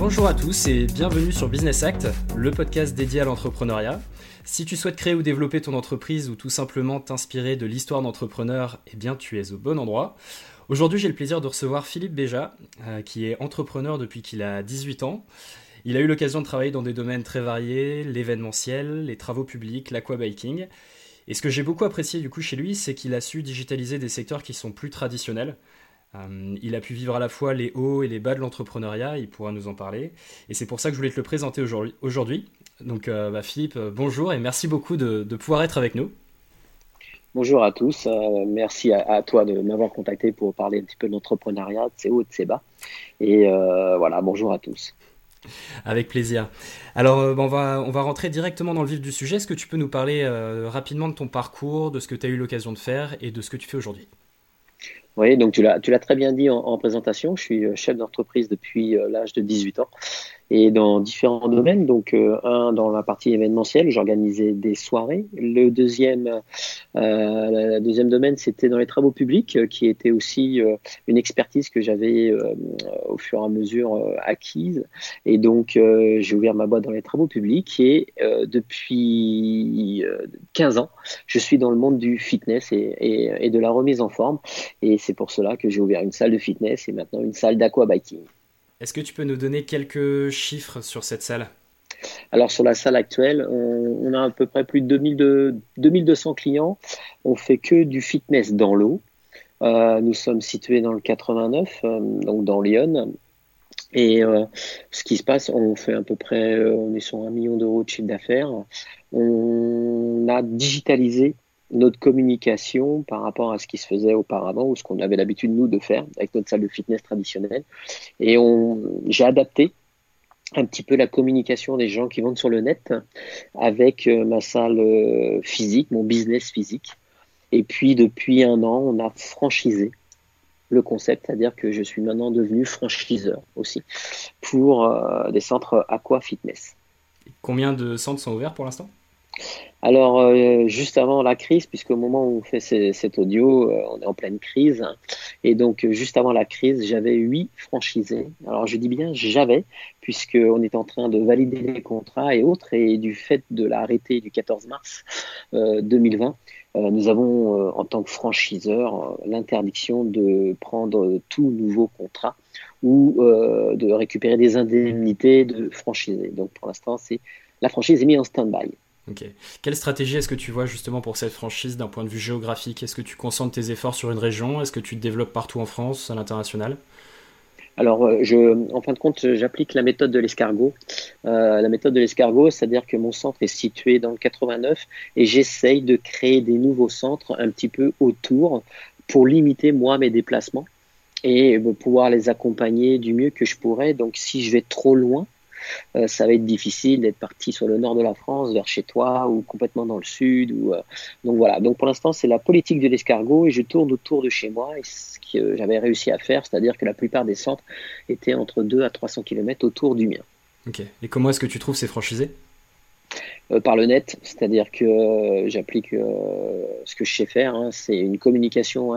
Bonjour à tous et bienvenue sur Business Act, le podcast dédié à l'entrepreneuriat. Si tu souhaites créer ou développer ton entreprise ou tout simplement t'inspirer de l'histoire d'entrepreneurs, eh bien tu es au bon endroit. Aujourd'hui, j'ai le plaisir de recevoir Philippe Béja, euh, qui est entrepreneur depuis qu'il a 18 ans. Il a eu l'occasion de travailler dans des domaines très variés, l'événementiel, les travaux publics, l'aquabiking. Et ce que j'ai beaucoup apprécié du coup chez lui, c'est qu'il a su digitaliser des secteurs qui sont plus traditionnels. Euh, il a pu vivre à la fois les hauts et les bas de l'entrepreneuriat, il pourra nous en parler. Et c'est pour ça que je voulais te le présenter aujourd'hui. Donc euh, bah, Philippe, euh, bonjour et merci beaucoup de, pouvoir être avec nous. Bonjour à tous, merci à, toi de m'avoir contacté pour parler un petit peu de l'entrepreneuriat, de ses hauts et de ses bas. Et voilà, bonjour à tous. Avec plaisir. Alors, on, va, on va rentrer directement dans le vif du sujet. Est-ce que tu peux nous parler rapidement de ton parcours, de ce que tu as eu l'occasion de faire et de ce que tu fais aujourd'hui? Oui, donc tu l'as, très bien dit en, en, présentation. Je suis chef d'entreprise depuis l'âge de 18 ans et dans différents domaines. Donc, euh, un dans la partie événementielle, j'organisais des soirées. Le deuxième, euh, le deuxième domaine, c'était dans les travaux publics, euh, qui était aussi euh, une expertise que j'avais au fur et à mesure acquise. Et donc, j'ai ouvert ma boîte dans les travaux publics et depuis 15 ans, je suis dans le monde du fitness et, et, et de la remise en forme. Et c'est pour cela que j'ai ouvert une salle de fitness et maintenant une salle d'aquabiking. Est-ce que tu peux nous donner quelques chiffres sur cette salle? Alors sur la salle actuelle, on, a à peu près plus de, 2200 clients. On fait que du fitness dans l'eau. Euh, nous sommes situés dans le 89, euh, donc dans Lyon. Et euh, ce qui se passe, on fait à peu près, on est sur un million d'euros de chiffre d'affaires. On a digitalisé notre communication par rapport à ce qui se faisait auparavant ou ce qu'on avait l'habitude nous de faire avec notre salle de fitness traditionnelle. Et j'ai adapté un petit peu la communication des gens qui vendent sur le net avec euh, ma salle euh, physique, mon business physique. Et puis depuis un an, on a franchisé le concept, c'est-à-dire que je suis maintenant devenu franchiseur aussi pour euh, des centres aqua fitness. Combien de centres sont ouverts pour l'instant? Alors, euh, juste avant la crise, puisque au moment où on fait cet audio, euh, on est en pleine crise, et donc euh, juste avant la crise, j'avais huit franchisés. Alors, je dis bien j'avais, puisqu'on est en train de valider les contrats et autres, et du fait de l'arrêté du 14 mars 2020, nous avons, en tant que franchiseur, l'interdiction de prendre tout nouveau contrat ou de récupérer des indemnités de franchisés. Donc, pour l'instant, c'est la franchise est mise en stand-by. Quelle stratégie est-ce que tu vois justement pour cette franchise d'un point de vue géographique? Est-ce que tu concentres tes efforts sur une région? Est-ce que tu te développes partout en France, à l'international? Alors, euh, en fin de compte, j'applique la méthode de l'escargot. Euh, la méthode de l'escargot, c'est-à-dire que mon centre est situé dans le 89 et j'essaye de créer des nouveaux centres un petit peu autour pour limiter, moi, mes déplacements et euh, pouvoir les accompagner du mieux que je pourrais. Donc, si je vais trop loin, euh, ça va être difficile d'être parti sur le nord de la France, vers chez toi, ou complètement dans le sud. Ou, euh, donc voilà. Donc pour l'instant, c'est la politique de l'escargot et je tourne autour de chez moi. Et ce que j'avais réussi à faire, c'est-à-dire que la plupart des centres étaient entre 2 à 300 km autour du mien. Ok. Et comment est-ce que tu trouves ces franchisés? Par le net, c'est-à-dire que euh, j'applique euh, ce que je sais faire, hein, c'est une communication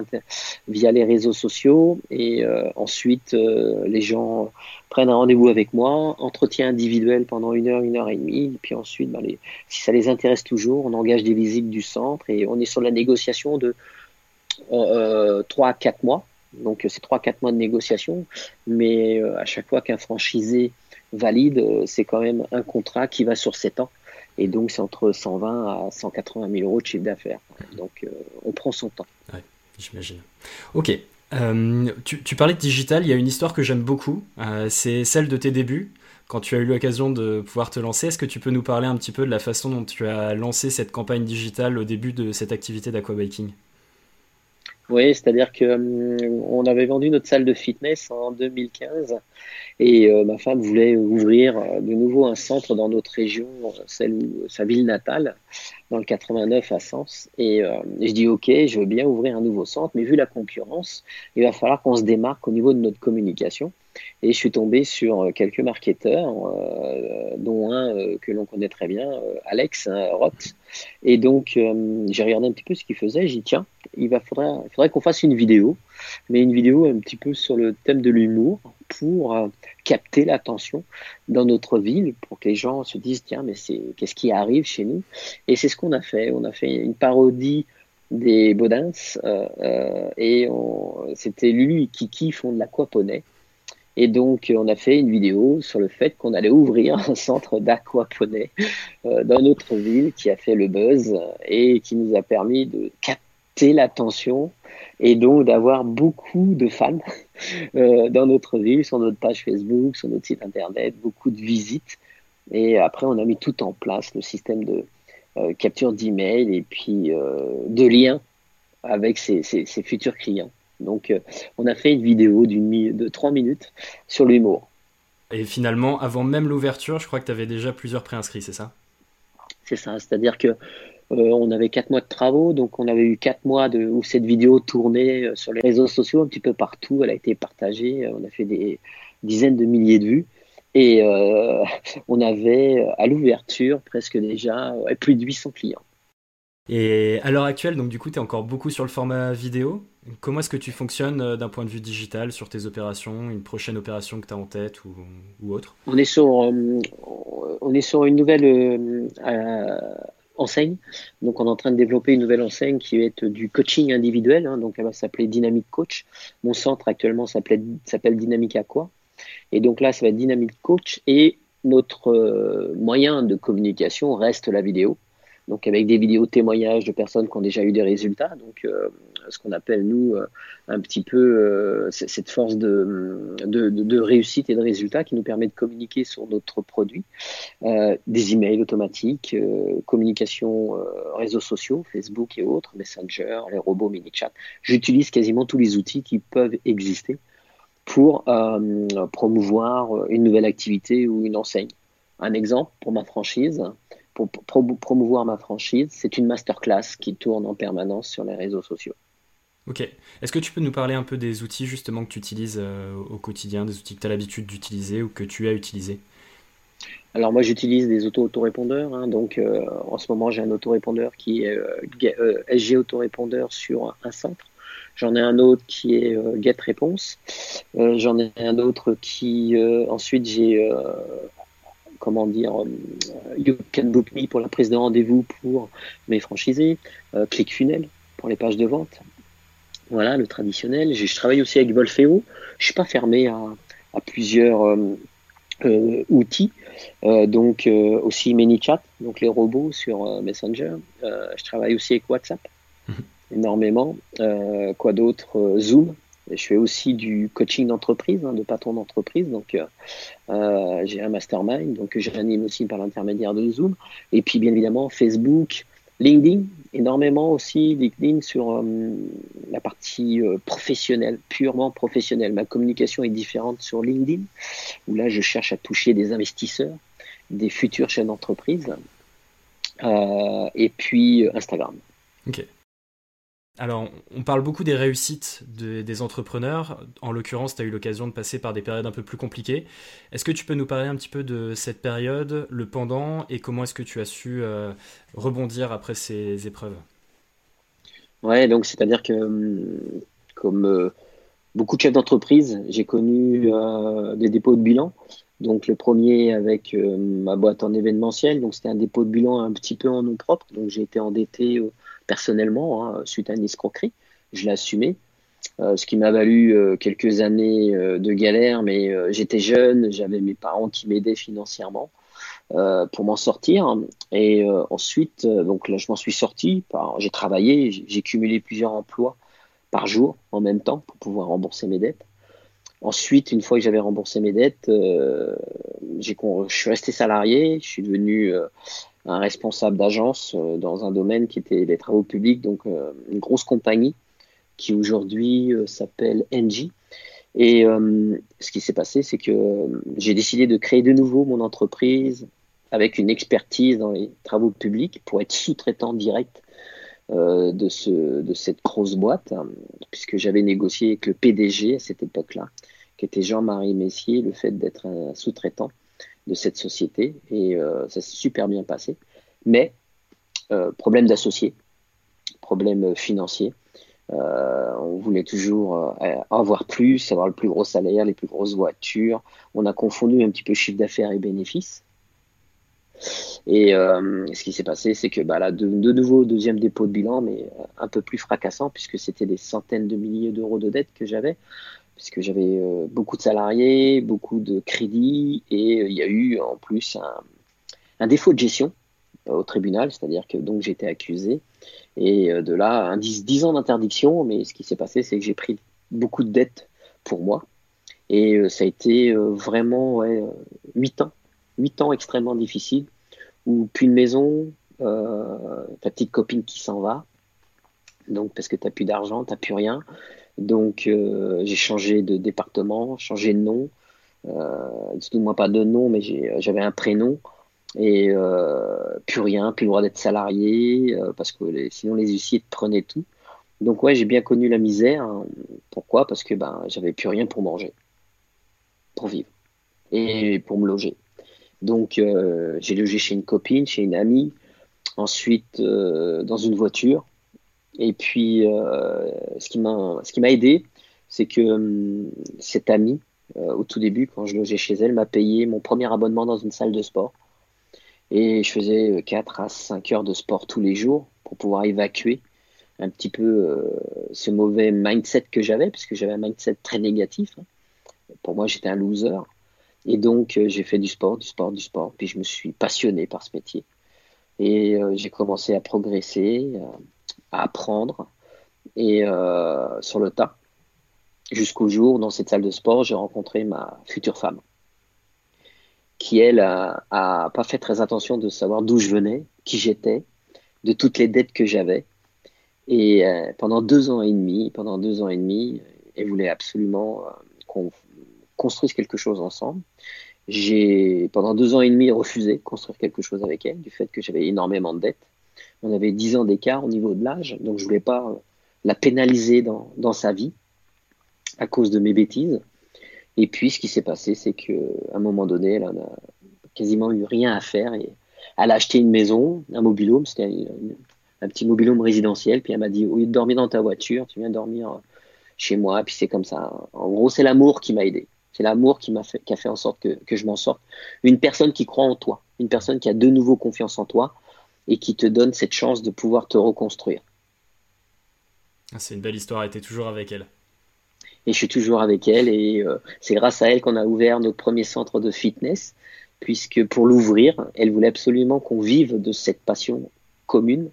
via les réseaux sociaux et ensuite les gens prennent un rendez-vous avec moi, entretien individuel pendant une heure, une heure et demie, puis ensuite, les, si ça les intéresse toujours, on engage des visites du centre et on est sur la négociation de trois à quatre mois. Donc c'est trois quatre mois de négociation, mais à chaque fois qu'un franchisé valide, c'est quand même un contrat qui va sur 7 ans. Et donc, c'est entre 120 à 180 000 euros de chiffre d'affaires. Donc, euh, on prend son temps. Ouais, j'imagine. Ok. Euh, tu, parlais de digital, il y a une histoire que j'aime beaucoup. Euh, c'est celle de tes débuts, quand tu as eu l'occasion de pouvoir te lancer. Est-ce que tu peux nous parler un petit peu de la façon dont tu as lancé cette campagne digitale au début de cette activité d'aquabiking oui, c'est-à-dire que hum, on avait vendu notre salle de fitness en 2015 et euh, ma femme voulait ouvrir euh, de nouveau un centre dans notre région, celle où sa ville natale, dans le 89 à Sens. Et, euh, je dis ok, je veux bien ouvrir un nouveau centre, mais vu la concurrence, il va falloir qu'on se démarque au niveau de notre communication. Et je suis tombé sur quelques marketeurs, dont un que l'on connaît très bien, Alex hein, Roth. Et donc, j'ai regardé un petit peu ce qu'il faisait. J'ai dit, tiens, il va, faudrait, qu'on fasse une vidéo, mais une vidéo un petit peu sur le thème de l'humour pour capter l'attention dans notre ville, pour que les gens se disent, tiens, mais qu'est-ce qui arrive chez nous? Et c'est ce qu'on a fait. On a fait une parodie des Baudins euh, euh, et c'était Lulu et Kiki font de l'aquaponais. Et donc, on a fait une vidéo sur le fait qu'on allait ouvrir un centre d'aquaponais euh, dans notre ville qui a fait le buzz et qui nous a permis de capter l'attention et donc d'avoir beaucoup de fans dans notre ville, sur notre page Facebook, sur notre site internet, beaucoup de visites. Et après, on a mis tout en place, le système de, euh, capture d'email et puis euh, de liens avec ses, futurs clients. Donc, euh, on a fait une vidéo d'une de trois minutes sur l'humour. Et finalement, avant même l'ouverture, je crois que tu avais déjà plusieurs préinscrits, c'est ça? C'est ça, c'est-à-dire que on avait quatre mois de travaux, donc on avait eu quatre mois de, où cette vidéo tournait sur les réseaux sociaux un petit peu partout. Elle a été partagée, on a fait des dizaines de milliers de vues. Et euh, on avait euh, à l'ouverture presque déjà plus de 800 clients. Et à l'heure actuelle, donc du coup, tu es encore beaucoup sur le format vidéo. Comment est-ce que tu fonctionnes euh, d'un point de vue digital sur tes opérations, une prochaine opération que tu as en tête ou, autre? On est, sur, on est sur une nouvelle enseigne. Donc on est en train de développer une nouvelle enseigne qui va être du coaching individuel. Hein. donc elle va s'appeler Dynamic Coach. Mon centre actuellement s'appelle Dynamic Aqua. Et donc là, ça va être Dynamic Coach et notre euh, moyen de communication reste la vidéo. Donc avec des vidéos témoignages de personnes qui ont déjà eu des résultats, donc euh, ce qu'on appelle nous euh, un petit peu cette force de, de, de, réussite et de résultats qui nous permet de communiquer sur notre produit, des emails automatiques, communication réseaux sociaux, Facebook et autres, Messenger, les robots mini chat. J'utilise quasiment tous les outils qui peuvent exister pour euh, promouvoir une nouvelle activité ou une enseigne. Un exemple pour ma franchise, pour promouvoir ma franchise, c'est une masterclass qui tourne en permanence sur les réseaux sociaux. Ok. Est-ce que tu peux nous parler un peu des outils justement que tu utilises euh, au quotidien, des outils que tu as l'habitude d'utiliser ou que tu as utilisés? Alors moi j'utilise des auto-autorépondeurs, hein, donc euh, en ce moment j'ai un autorépondeur qui est SG autorépondeur sur un centre J'en ai un autre qui est euh, Get Réponse. Euh, j'en ai un autre qui, euh, ensuite, j'ai, comment dire, You Can Book Me pour la prise de rendez-vous pour mes franchisés. ClickFunnels pour les pages de vente. Voilà, le traditionnel. Je, travaille aussi avec Volfeo. Je suis pas fermé à, à plusieurs outils. donc aussi ManyChat, donc les robots sur Messenger. je travaille aussi avec WhatsApp. Mhm énormément. Euh, quoi d'autre? Euh, Zoom. Je fais aussi du coaching d'entreprise, hein, de patron d'entreprise. Donc, euh, j'ai un mastermind, donc j'anime aussi par l'intermédiaire de Zoom. Et puis, bien évidemment, Facebook, LinkedIn, énormément aussi LinkedIn sur la partie professionnelle, purement professionnelle. Ma communication est différente sur LinkedIn, où là, je cherche à toucher des investisseurs, des futurs chefs d'entreprise. et puis Instagram. Ok. Alors, on parle beaucoup des réussites des entrepreneurs. En l'occurrence, tu as eu l'occasion de passer par des périodes un peu plus compliquées. Est-ce que tu peux nous parler un petit peu de cette période, le pendant, et comment est-ce que tu as su euh, rebondir après ces épreuves? Ouais, donc c'est-à-dire que, hum, comme euh, beaucoup de chefs d'entreprise, j'ai connu euh, des dépôts de bilan. Donc le premier avec ma boîte en événementiel, donc c'était un dépôt de bilan un petit peu en nom propre. Donc j'ai été endetté personnellement, hein, suite à une escroquerie. Je l'ai assumé. Euh, ce qui m'a valu euh, quelques années euh, de galère, mais j'étais jeune, j'avais mes parents qui m'aidaient financièrement pour m'en sortir. Et ensuite, donc là, je m'en suis sorti. J'ai travaillé, j'ai cumulé plusieurs emplois par jour en même temps pour pouvoir rembourser mes dettes. Ensuite, une fois que j'avais remboursé mes dettes, je suis resté salarié, je suis devenu un responsable d'agence euh, dans un domaine qui était les travaux publics, donc euh, une grosse compagnie qui aujourd'hui euh, s'appelle Engie. Et ce qui s'est passé, c'est que j'ai décidé de créer de nouveau mon entreprise avec une expertise dans les travaux publics pour être sous-traitant direct de, ce, de cette grosse boîte, hein, puisque j'avais négocié avec le PDG à cette époque-là, qui était Jean-Marie Messier, le fait d'être un sous-traitant de cette société. Et ça s'est super bien passé. Mais problème d'associé, problème financier. Euh, on voulait toujours euh, avoir plus, avoir le plus gros salaire, les plus grosses voitures. On a confondu un petit peu chiffre d'affaires et bénéfices. Et euh, ce qui s'est passé, c'est que bah, là, de, nouveau, deuxième dépôt de bilan, mais un peu plus fracassant, puisque c'était des centaines de milliers d'euros de dettes que j'avais, puisque j'avais beaucoup de salariés, beaucoup de crédits, et il y a eu en plus un défaut de gestion au tribunal, c'est-à-dire que donc j'étais accusé. Et euh, de là, un 10, ans d'interdiction, mais ce qui s'est passé, c'est que j'ai pris beaucoup de dettes pour moi. Et euh, ça a été euh, vraiment ouais, 8 ans, 8 ans extrêmement difficiles, où plus de maison, ta petite copine qui s'en va, donc parce que tu plus d'argent, tu plus rien. Donc j'ai changé de département, changé de nom, euh, moi pas de nom, mais j'avais un prénom et euh, plus rien, plus le droit d'être salarié, euh, parce que sinon les huissiers prenaient tout. Donc ouais, j'ai bien connu la misère. Pourquoi? Parce que ben j'avais plus rien pour manger, pour vivre et pour me loger. Donc euh, j'ai logé chez une copine, chez une amie, ensuite dans une voiture. Et puis ce qui m'a ce qui m'a aidé, c'est que hum, cette amie, au tout début, quand je logeais chez elle, m'a payé mon premier abonnement dans une salle de sport. Et je faisais 4 à 5 heures de sport tous les jours pour pouvoir évacuer un petit peu euh, ce mauvais mindset que j'avais, parce que j'avais un mindset très négatif. Hein. Pour moi, j'étais un loser. Et donc, euh, j'ai fait du sport, du sport, du sport. Puis je me suis passionné par ce métier. Et euh, j'ai commencé à progresser, à apprendre, et sur le tas. Jusqu'au jour, dans cette salle de sport, j'ai rencontré ma future femme qui elle a, pas fait très attention de savoir d'où je venais, qui j'étais, de toutes les dettes que j'avais. Et euh, pendant deux ans et demi, pendant deux ans et demi, elle voulait absolument euh, qu'on construise quelque chose ensemble. J'ai pendant deux ans et demi refusé de construire quelque chose avec elle du fait que j'avais énormément de dettes. On avait dix ans d'écart au niveau de l'âge, donc je voulais pas la pénaliser dans, sa vie à cause de mes bêtises. Et puis, ce qui s'est passé, c'est qu'à un moment donné, elle n'a quasiment eu rien à faire. Et elle a acheté une maison, un mobilhome, c'était un, petit mobilhome résidentiel. Puis elle m'a dit, au lieu de dormir dans ta voiture, tu viens dormir chez moi. Puis c'est comme ça. En gros, c'est l'amour qui m'a aidé. C'est l'amour qui m'a fait, qui a fait en sorte que, que je m'en sorte. Une personne qui croit en toi, une personne qui a de nouveau confiance en toi et qui te donne cette chance de pouvoir te reconstruire. Ah, c'est une belle histoire, tu es toujours avec elle. Et je suis toujours avec elle et euh, c'est grâce à elle qu'on a ouvert notre premier centre de fitness puisque pour l'ouvrir, elle voulait absolument qu'on vive de cette passion commune.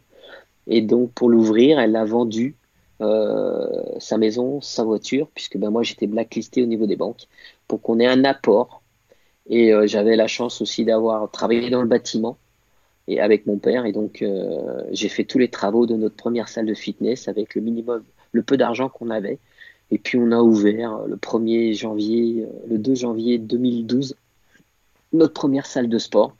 Et donc pour l'ouvrir, elle a vendu euh, sa maison, sa voiture puisque ben moi j'étais blacklisté au niveau des banques pour qu'on ait un apport. Et euh, j'avais la chance aussi d'avoir travaillé dans le bâtiment et avec mon père et donc euh, j'ai fait tous les travaux de notre première salle de fitness avec le minimum, le peu d'argent qu'on avait et puis on a ouvert le 1er janvier, euh, le 2 janvier 2012, notre première salle de sport,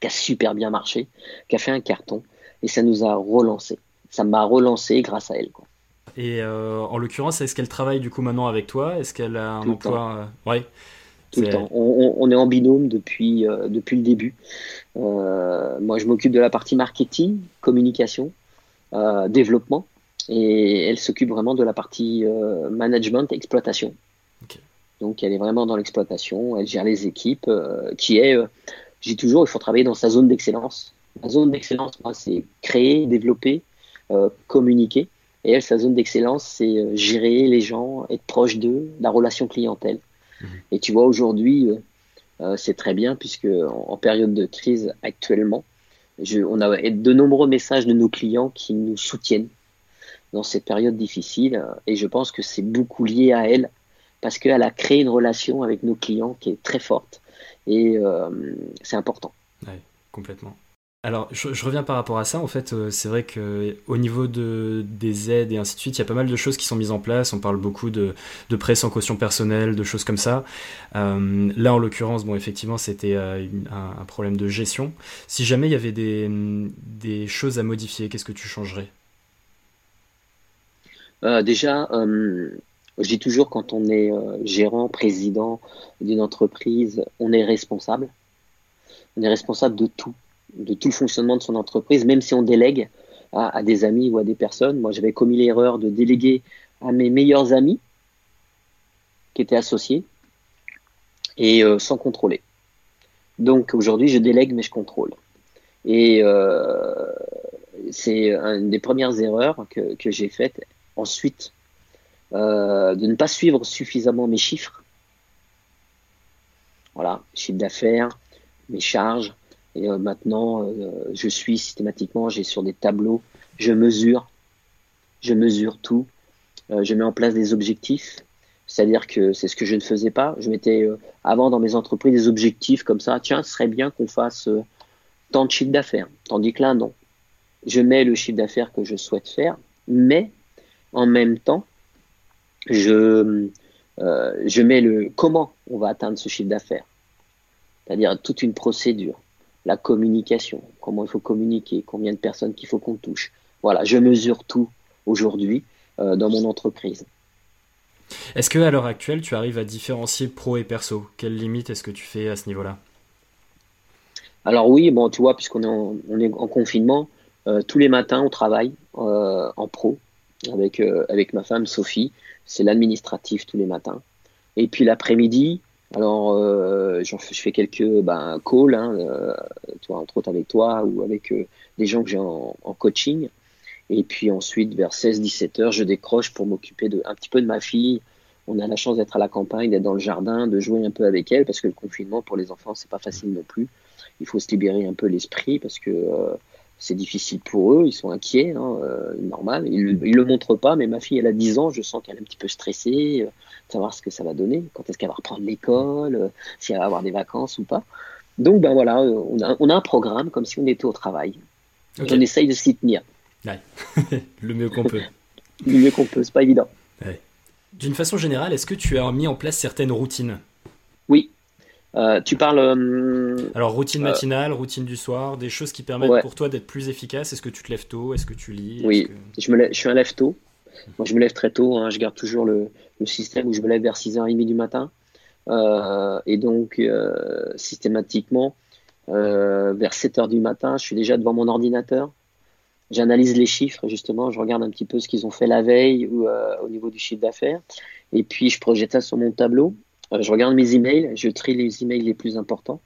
qui a super bien marché, qui a fait un carton, et ça nous a relancé. Ça m'a relancé grâce à elle. Quoi. Et euh, en l'occurrence, est-ce qu'elle travaille du coup maintenant avec toi? Est-ce qu'elle a un emploi? Oui. Tout le temps. On, est en binôme depuis, depuis le début. Moi, je m'occupe de la partie marketing, communication, développement et elle s'occupe vraiment de la partie euh, management exploitation. Donc elle est vraiment dans l'exploitation, elle gère les équipes, euh, qui est, euh, j'ai toujours, il faut travailler dans sa zone d'excellence. La zone d'excellence, moi, c'est créer, développer, communiquer. Et elle, sa zone d'excellence, c'est gérer les gens, être proche d'eux, la relation clientèle. Mhm. Et tu vois, aujourd'hui, c'est très bien, puisque en, période de crise actuellement, je, on a de nombreux messages de nos clients qui nous soutiennent, dans cette période difficile. Euh, et je pense que c'est beaucoup lié à elle parce qu'elle a créé une relation avec nos clients qui est très forte et euh, c'est important. Oui, complètement. Alors, je, reviens par rapport à ça. En fait, euh, c'est vrai que au niveau de, des aides et ainsi de suite, il y a pas mal de choses qui sont mises en place. On parle beaucoup de, de prêts sans caution personnelle, de choses comme ça. là, en l'occurrence, bon, effectivement, c'était un, un, problème de gestion. Si jamais il y avait des, des choses à modifier, qu'est-ce que tu changerais? Euh, déjà, euh, Je dis toujours, quand on est euh, gérant, président d'une entreprise, on est responsable. On est responsable de tout, de tout le fonctionnement de son entreprise, même si on délègue à, des amis ou à des personnes. Moi, j'avais commis l'erreur de déléguer à mes meilleurs amis qui étaient associés et euh, sans contrôler. Donc aujourd'hui, je délègue, mais je contrôle. Et euh, c'est une des premières erreurs que, j'ai faites. Ensuite, euh, de ne pas suivre suffisamment mes chiffres. Voilà, chiffre d'affaires, mes charges. Et euh, maintenant, euh, je suis systématiquement, j'ai sur des tableaux, je mesure, je mesure tout. je mets en place des objectifs. C'est-à-dire que c'est ce que je ne faisais pas. Je mettais avant dans mes entreprises des objectifs comme ça. Tiens, ce serait bien qu'on fasse tant de chiffre d'affaires. Tandis que là, non. Je mets le chiffre d'affaires que je souhaite faire, mais en même temps, je, euh, je mets le comment on va atteindre ce chiffre d'affaires. C'est-à-dire toute une procédure, la communication, comment il faut communiquer, combien de personnes qu'il faut qu'on touche. Voilà, je mesure tout aujourd'hui euh, dans mon entreprise. Est-ce que à l'heure actuelle, tu arrives à différencier pro et perso? Quelles limites est-ce que tu fais à ce niveau-là? Alors oui, bon, tu vois, puisqu'on est en, on est en confinement, euh, tous les matins, on travaille en pro avec, avec ma femme Sophie c'est l'administratif tous les matins. Et puis l'après-midi, alors euh, je fais quelques ben, calls, hein, euh, entre autres avec toi ou avec euh, des gens que j'ai en, coaching. Et puis ensuite, vers 16-17 heures, je décroche pour m'occuper un petit peu de ma fille. On a la chance d'être à la campagne, d'être dans le jardin, de jouer un peu avec elle, parce que le confinement pour les enfants, c'est pas facile non plus. Il faut se libérer un peu l'esprit, parce que c'est difficile pour eux, ils sont inquiets, hein, euh, normal. Ils, ne le montrent pas, mais ma fille, elle a 10 ans, je sens qu'elle est un petit peu stressée, euh, de savoir ce que ça va donner, quand est-ce qu'elle va reprendre l'école, euh, si elle va avoir des vacances ou pas. Donc, ben voilà, on a, on a un programme comme si on était au travail. On essaye de s'y tenir. le mieux qu'on peut. le mieux qu'on peut, c'est pas évident. D'une façon générale, est-ce que tu as mis en place certaines routines? Oui, euh, tu parles. Euh, Alors, routine euh, matinale, routine du soir, des choses qui permettent pour toi d'être plus efficace. Est-ce que tu te lèves tôt? Est-ce que tu lis? Oui, je, me je suis un lève tôt. Moi, je me lève très tôt. Hein. Je garde toujours le, le, système où je me lève vers 6h30 du matin. et donc, systématiquement, vers 7h du matin, je suis déjà devant mon ordinateur. J'analyse les chiffres, justement. Je regarde un petit peu ce qu'ils ont fait la veille ou au niveau du chiffre d'affaires. Et puis, je projette ça sur mon tableau. Euh, je regarde mes emails, je trie les emails les plus importants.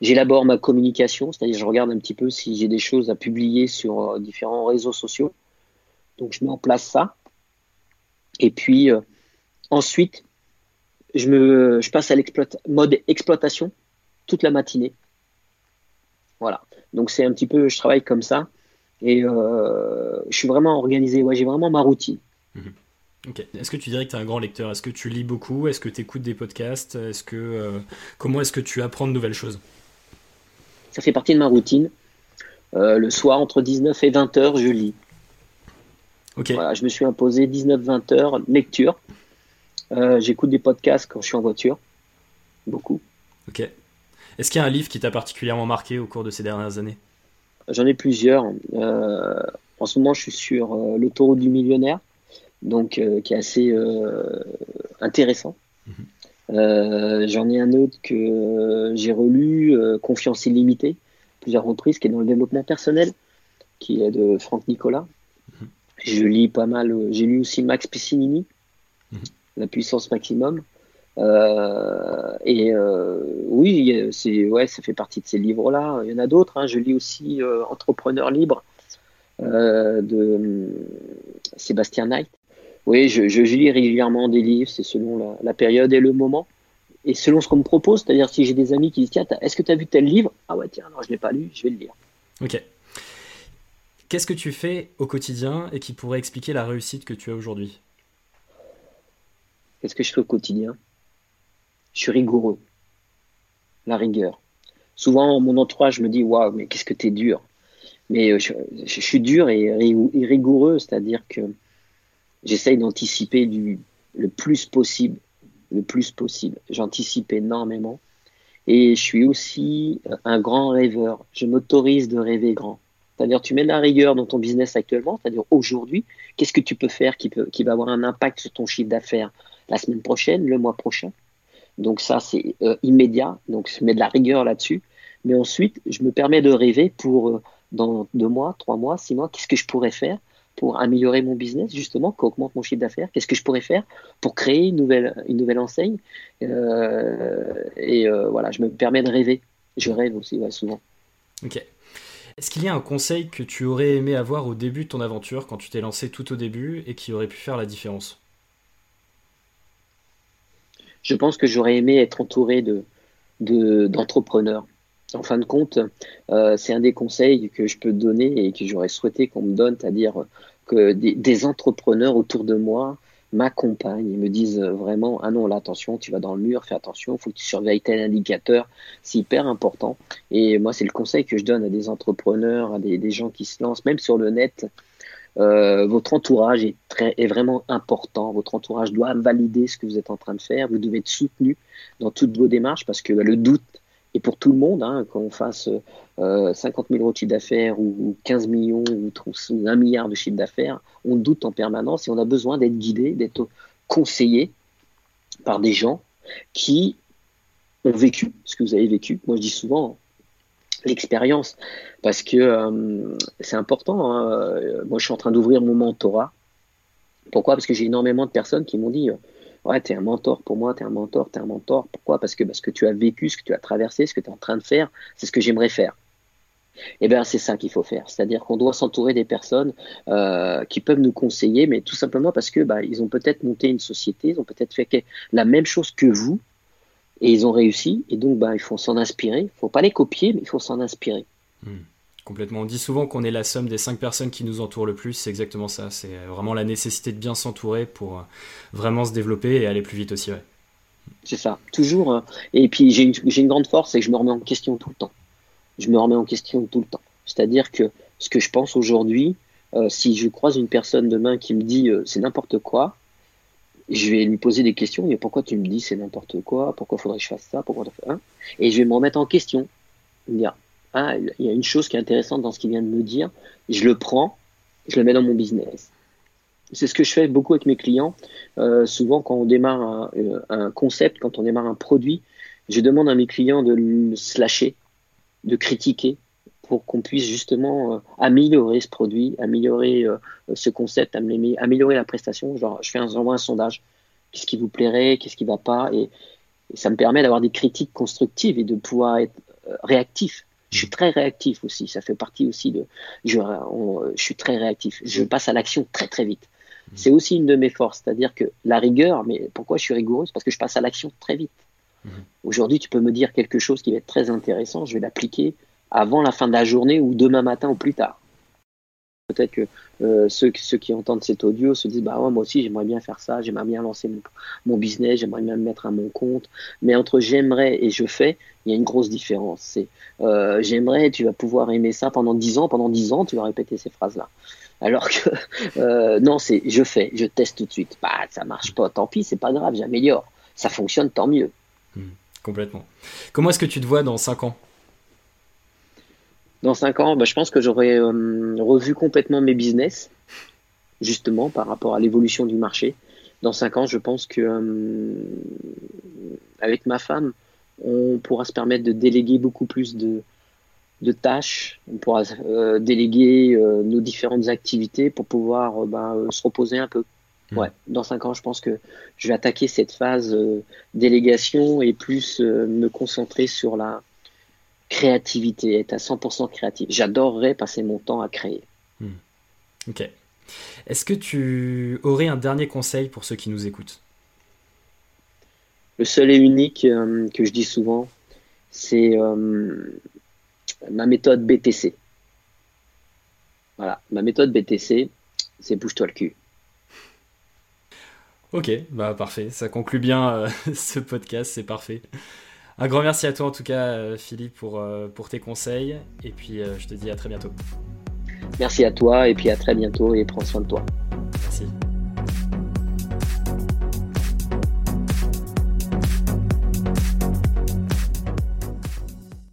J'élabore ma communication, c'est-à-dire je regarde un petit peu si j'ai des choses à publier sur euh, différents réseaux sociaux. Donc je mets en place ça. Et puis euh, ensuite, je, passe à mode exploitation toute la matinée. Voilà. Donc c'est un petit peu, je travaille comme ça. Et je suis vraiment organisé. J'ai vraiment ma routine. Est-ce que tu dirais que tu es un grand lecteur? Est-ce que tu lis beaucoup? Est-ce que tu écoutes des podcasts? Est-ce que, euh, Comment est-ce que tu apprends de nouvelles choses? Ça fait partie de ma routine. Euh, le soir, entre 19 et 20 heures, je lis. Voilà, je me suis imposé 19-20 heures lecture. Euh, j'écoute des podcasts quand je suis en voiture. Beaucoup. Ok. Est-ce qu'il y a un livre qui t'a particulièrement marqué au cours de ces dernières années? J'en ai plusieurs. en ce moment, je suis sur l'autoroute du millionnaire donc euh, qui est assez euh, intéressant. Mhm. Euh, j'en ai un autre que j'ai relu, Confiance illimitée, plusieurs reprises, qui est dans le développement personnel, qui est de Franck Nicolas. Mhm. Je lis pas mal, j'ai lu aussi Max Piscinini, mhm. La puissance maximum. et oui, c'est ouais, ça fait partie de ces livres-là. Il y en a d'autres. Hein. Je lis aussi Entrepreneur libre de Sébastien Knight. Oui, je, lis régulièrement des livres, c'est selon la, période et le moment. Et selon ce qu'on me propose, c'est-à-dire si j'ai des amis qui disent Tiens, est-ce que tu as vu tel livre? Ah ouais, tiens, non, je ne l'ai pas lu, je vais le lire. Ok. Qu'est-ce que tu fais au quotidien et qui pourrait expliquer la réussite que tu as aujourd'hui? Qu'est-ce que je fais au quotidien? Je suis rigoureux. La rigueur. Souvent, mon entourage me dit Waouh, mais qu'est-ce que tu es dur Mais euh, je, suis dur et rigoureux, c'est-à-dire que j'essaye d'anticiper le plus possible, le plus possible. J'anticipe énormément. Et je suis aussi un grand rêveur. Je m'autorise de rêver grand. C'est-à-dire, tu mets de la rigueur dans ton business actuellement, c'est-à-dire aujourd'hui, qu'est-ce que tu peux faire qui, peut, qui va avoir un impact sur ton chiffre d'affaires la semaine prochaine, le mois prochain? Donc ça, c'est euh, immédiat, donc je mets de la rigueur là-dessus. Mais ensuite, je me permets de rêver pour euh, dans deux mois, trois mois, six mois, qu'est-ce que je pourrais faire pour améliorer mon business, justement, qui augmente mon chiffre d'affaires Qu'est-ce que je pourrais faire pour créer une nouvelle, une nouvelle enseigne? Euh, Et voilà, je me permets de rêver. Je rêve aussi, souvent. Ok. Est-ce qu'il y a un conseil que tu aurais aimé avoir au début de ton aventure, quand tu t'es lancé tout au début, et qui aurait pu faire la différence? Je pense que j'aurais aimé être entouré de, d'entrepreneurs. en fin de compte, euh, c'est un des conseils que je peux donner et que j'aurais souhaité qu'on me donne, c'est-à-dire que des, entrepreneurs autour de moi m'accompagnent et me disent vraiment ah non là attention tu vas dans le mur fais attention faut que tu surveilles tel indicateur c'est hyper important et moi c'est le conseil que je donne à des entrepreneurs à des, gens qui se lancent même sur le net euh, votre entourage est, très, est vraiment important. Votre entourage doit valider ce que vous êtes en train de faire. Vous devez être soutenu dans toutes vos démarches parce que le doute est pour tout le monde. Hein, qu'on fasse euh, 50 000 euros de chiffre d'affaires ou, 15 millions ou, ou 1 milliard de chiffre d'affaires, on doute en permanence et on a besoin d'être guidé, d'être conseillé par des gens qui ont vécu ce que vous avez vécu. Moi, je dis souvent, l'expérience parce que euh, c'est important. Hein. Moi, je suis en train d'ouvrir mon mentorat. Pourquoi? Parce que j'ai énormément de personnes qui m'ont dit Ouais, tu es un mentor pour moi, tu es un mentor, tu es un mentor. Pourquoi? Parce que parce que tu as vécu, ce que tu as traversé, ce que tu es en train de faire, c'est ce que j'aimerais faire. Et eh bien, c'est ça qu'il faut faire. C'est-à-dire qu'on doit s'entourer des personnes euh, qui peuvent nous conseiller, mais tout simplement parce que bah, ils ont peut-être monté une société, ils ont peut-être fait la même chose que vous, et ils ont réussi. Et donc, bah, il faut s'en inspirer. Il ne faut pas les copier, mais il faut s'en inspirer. Hmm. Complètement. On dit souvent qu'on est la somme des cinq personnes qui nous entourent le plus. C'est exactement ça. C'est vraiment la nécessité de bien s'entourer pour euh, vraiment se développer et aller plus vite aussi. C'est ça. Toujours. Euh, et puis, j'ai une, grande force, c'est que je me remets en question tout le temps. Je me remets en question tout le temps. C'est-à-dire que ce que je pense aujourd'hui, euh, si je croise une personne demain qui me dit c'est n'importe quoi, je vais lui poser des questions. Mais pourquoi tu me dis c'est n'importe quoi? Pourquoi faudrait que je fasse ça? Pourquoi hein Et je vais me remettre en question. Me dire ah, il y a une chose qui est intéressante dans ce qu'il vient de me dire. Je le prends, je le mets dans mon business. C'est ce que je fais beaucoup avec mes clients. Euh, souvent, quand on démarre un, euh, un, concept, quand on démarre un produit, je demande à mes clients de le slasher, de critiquer, pour qu'on puisse justement euh, améliorer ce produit, améliorer ce concept, améliorer la prestation. Genre, je fais un, un sondage. Qu'est-ce qui vous plairait, qu'est-ce qui ne va pas, et, ça me permet d'avoir des critiques constructives et de pouvoir être réactif. Je suis très réactif aussi. Ça fait partie aussi de. Je, je suis très réactif. Je passe à l'action très très vite. C'est aussi une de mes forces, c'est-à-dire que la rigueur. Mais pourquoi je suis rigoureuse Parce que je passe à l'action très vite. Mhm. Aujourd'hui, tu peux me dire quelque chose qui va être très intéressant. Je vais l'appliquer avant la fin de la journée ou demain matin ou plus tard. Peut-être que euh, ceux, qui entendent cet audio se disent bah moi aussi j'aimerais bien faire ça, j'aimerais bien lancer mon, business, j'aimerais bien me mettre à mon compte. Mais entre j'aimerais et je fais, il y a une grosse différence. C'est euh, j'aimerais, tu vas pouvoir aimer ça pendant dix ans, pendant dix ans tu vas répéter ces phrases-là. Alors que euh, non, c'est je fais, je teste tout de suite. Bah ça marche pas, tant pis, c'est pas grave, j'améliore. Ça fonctionne, tant mieux. Hmm, complètement. Comment est-ce que tu te vois dans cinq ans? Dans cinq ans, bah, je pense que j'aurais euh, revu complètement mes business, justement par rapport à l'évolution du marché. Dans cinq ans, je pense que euh, avec ma femme, on pourra se permettre de déléguer beaucoup plus de, de tâches, on pourra euh, déléguer nos différentes activités pour pouvoir bah, se reposer un peu. Mmh. Ouais, dans cinq ans, je pense que je vais attaquer cette phase délégation et plus me concentrer sur la, créativité, être à 100% créatif. J'adorerais passer mon temps à créer. Hmm. Ok. Est-ce que tu aurais un dernier conseil pour ceux qui nous écoutent? Le seul et unique euh, que je dis souvent, c'est euh, ma méthode BTC. Voilà, ma méthode BTC, c'est bouge-toi le cul. Ok, bah parfait, ça conclut bien euh, ce podcast, c'est parfait. Un grand merci à toi en tout cas, euh, Philippe, pour, euh, pour tes conseils. Et puis, euh, je te dis à très bientôt. Merci à toi et puis à très bientôt et prends soin de toi.